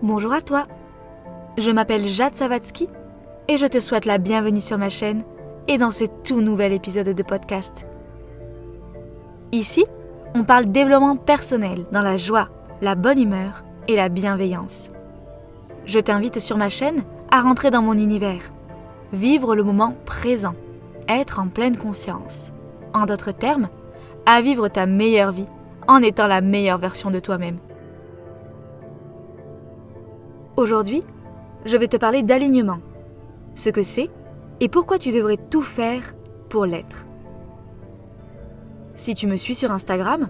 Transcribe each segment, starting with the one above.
Bonjour à toi. Je m'appelle Jade Savatsky et je te souhaite la bienvenue sur ma chaîne et dans ce tout nouvel épisode de podcast. Ici, on parle développement personnel dans la joie, la bonne humeur et la bienveillance. Je t'invite sur ma chaîne à rentrer dans mon univers, vivre le moment présent, être en pleine conscience. En d'autres termes, à vivre ta meilleure vie en étant la meilleure version de toi-même. Aujourd'hui, je vais te parler d'alignement, ce que c'est et pourquoi tu devrais tout faire pour l'être. Si tu me suis sur Instagram,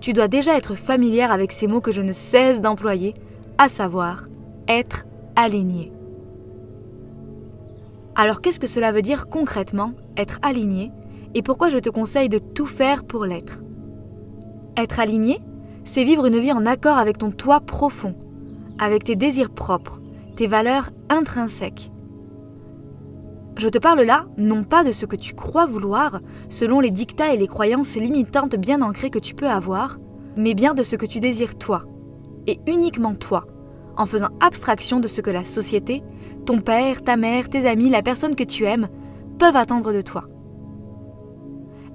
tu dois déjà être familière avec ces mots que je ne cesse d'employer, à savoir être aligné. Alors qu'est-ce que cela veut dire concrètement, être aligné, et pourquoi je te conseille de tout faire pour l'être? Être aligné, c'est vivre une vie en accord avec ton toi profond, avec tes désirs propres, tes valeurs intrinsèques. Je te parle là non pas de ce que tu crois vouloir, selon les dictats et les croyances limitantes bien ancrées que tu peux avoir, mais bien de ce que tu désires toi, et uniquement toi, en faisant abstraction de ce que la société, ton père, ta mère, tes amis, la personne que tu aimes, peuvent attendre de toi.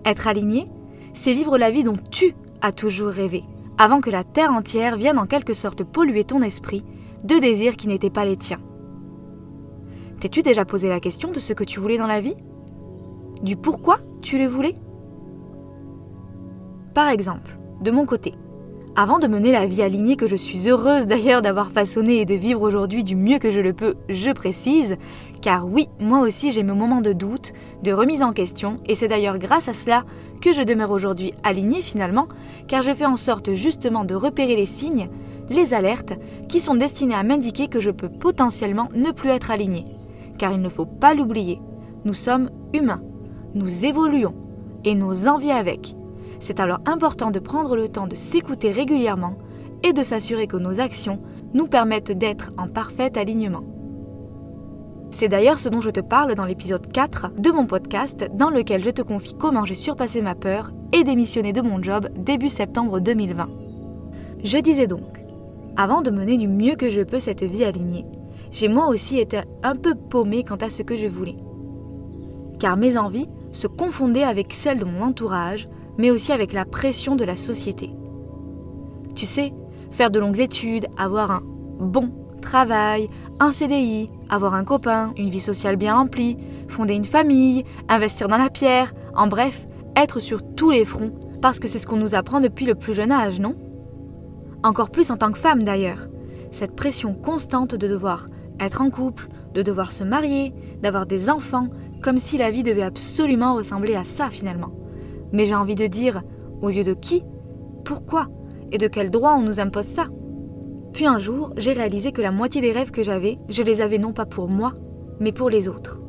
Être aligné, c'est vivre la vie dont tu as toujours rêvé, avant que la terre entière vienne en quelque sorte polluer ton esprit de désirs qui n'étaient pas les tiens. T'es-tu déjà posé la question de ce que tu voulais dans la vie? Du pourquoi tu le voulais? Par exemple, de mon côté, avant de mener la vie alignée que je suis heureuse d'ailleurs d'avoir façonné et de vivre aujourd'hui du mieux que je le peux, je précise, car oui, moi aussi j'ai mes moments de doute, de remise en question, et c'est d'ailleurs grâce à cela que je demeure aujourd'hui alignée finalement, car je fais en sorte justement de repérer les signes, les alertes, qui sont destinés à m'indiquer que je peux potentiellement ne plus être alignée. Car il ne faut pas l'oublier, nous sommes humains, nous évoluons, et nos envies avec. C'est alors important de prendre le temps de s'écouter régulièrement et de s'assurer que nos actions nous permettent d'être en parfait alignement. C'est d'ailleurs ce dont je te parle dans l'épisode 4 de mon podcast dans lequel je te confie comment j'ai surpassé ma peur et démissionné de mon job début septembre 2020. Je disais donc, avant de mener du mieux que je peux cette vie alignée, j'ai moi aussi été un peu paumée quant à ce que je voulais. Car mes envies se confondaient avec celles de mon entourage mais aussi avec la pression de la société. Tu sais, faire de longues études, avoir un bon travail, un CDI, avoir un copain, une vie sociale bien remplie, fonder une famille, investir dans la pierre, en bref, être sur tous les fronts, parce que c'est ce qu'on nous apprend depuis le plus jeune âge, non? Encore plus en tant que femme d'ailleurs. Cette pression constante de devoir être en couple, de devoir se marier, d'avoir des enfants, comme si la vie devait absolument ressembler à ça finalement. Mais j'ai envie de dire, aux yeux de qui? Pourquoi? Et de quel droit on nous impose ça? Puis un jour, j'ai réalisé que la moitié des rêves que j'avais, je les avais non pas pour moi, mais pour les autres.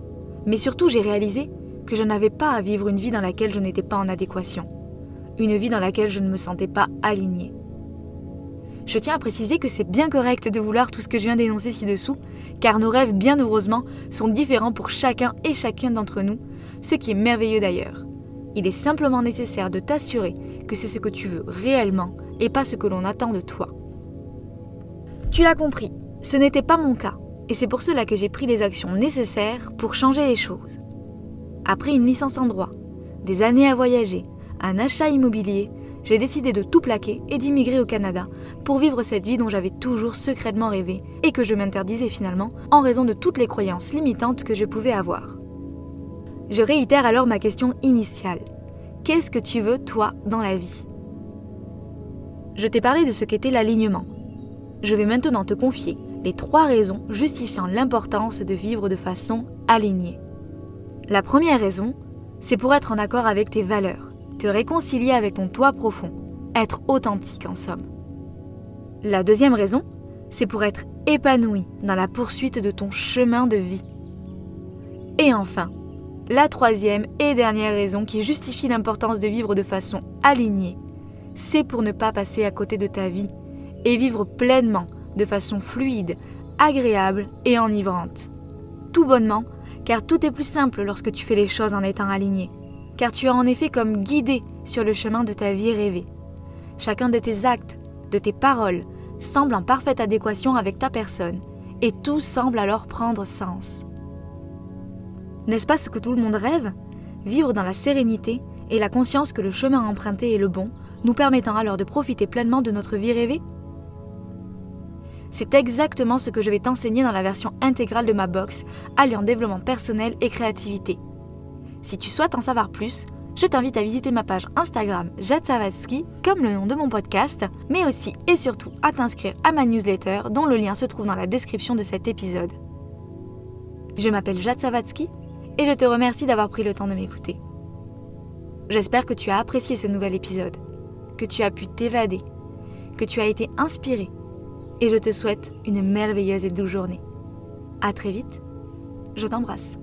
Mais surtout, j'ai réalisé que je n'avais pas à vivre une vie dans laquelle je n'étais pas en adéquation. Une vie dans laquelle je ne me sentais pas alignée. Je tiens à préciser que c'est bien correct de vouloir tout ce que je viens d'énoncer ci-dessous, car nos rêves, bien heureusement, sont différents pour chacun et chacune d'entre nous, ce qui est merveilleux d'ailleurs. Il est simplement nécessaire de t'assurer que c'est ce que tu veux réellement et pas ce que l'on attend de toi. Tu l'as compris, ce n'était pas mon cas, et c'est pour cela que j'ai pris les actions nécessaires pour changer les choses. Après une licence en droit, des années à voyager, un achat immobilier, j'ai décidé de tout plaquer et d'immigrer au Canada pour vivre cette vie dont j'avais toujours secrètement rêvé et que je m'interdisais finalement en raison de toutes les croyances limitantes que je pouvais avoir. Je réitère alors ma question initiale. Qu'est-ce que tu veux, toi, dans la vie? Je t'ai parlé de ce qu'était l'alignement. Je vais maintenant te confier les trois raisons justifiant l'importance de vivre de façon alignée. La première raison, c'est pour être en accord avec tes valeurs, te réconcilier avec ton toi profond, être authentique en somme. La deuxième raison, c'est pour être épanoui dans la poursuite de ton chemin de vie. Et enfin, la troisième et dernière raison qui justifie l'importance de vivre de façon alignée, c'est pour ne pas passer à côté de ta vie et vivre pleinement, de façon fluide, agréable et enivrante. Tout bonnement, car tout est plus simple lorsque tu fais les choses en étant aligné, car tu as en effet comme guidé sur le chemin de ta vie rêvée. Chacun de tes actes, de tes paroles, semble en parfaite adéquation avec ta personne, et tout semble alors prendre sens. N'est-ce pas ce que tout le monde rêve? Vivre dans la sérénité et la conscience que le chemin emprunté est le bon, nous permettant alors de profiter pleinement de notre vie rêvée? C'est exactement ce que je vais t'enseigner dans la version intégrale de ma box, alliant développement personnel et créativité. Si tu souhaites en savoir plus, je t'invite à visiter ma page Instagram Jade comme le nom de mon podcast, mais aussi et surtout à t'inscrire à ma newsletter dont le lien se trouve dans la description de cet épisode. Je m'appelle Jade Savatsky et je te remercie d'avoir pris le temps de m'écouter. J'espère que tu as apprécié ce nouvel épisode, que tu as pu t'évader, que tu as été inspiré et je te souhaite une merveilleuse et douce journée. À très vite, je t'embrasse.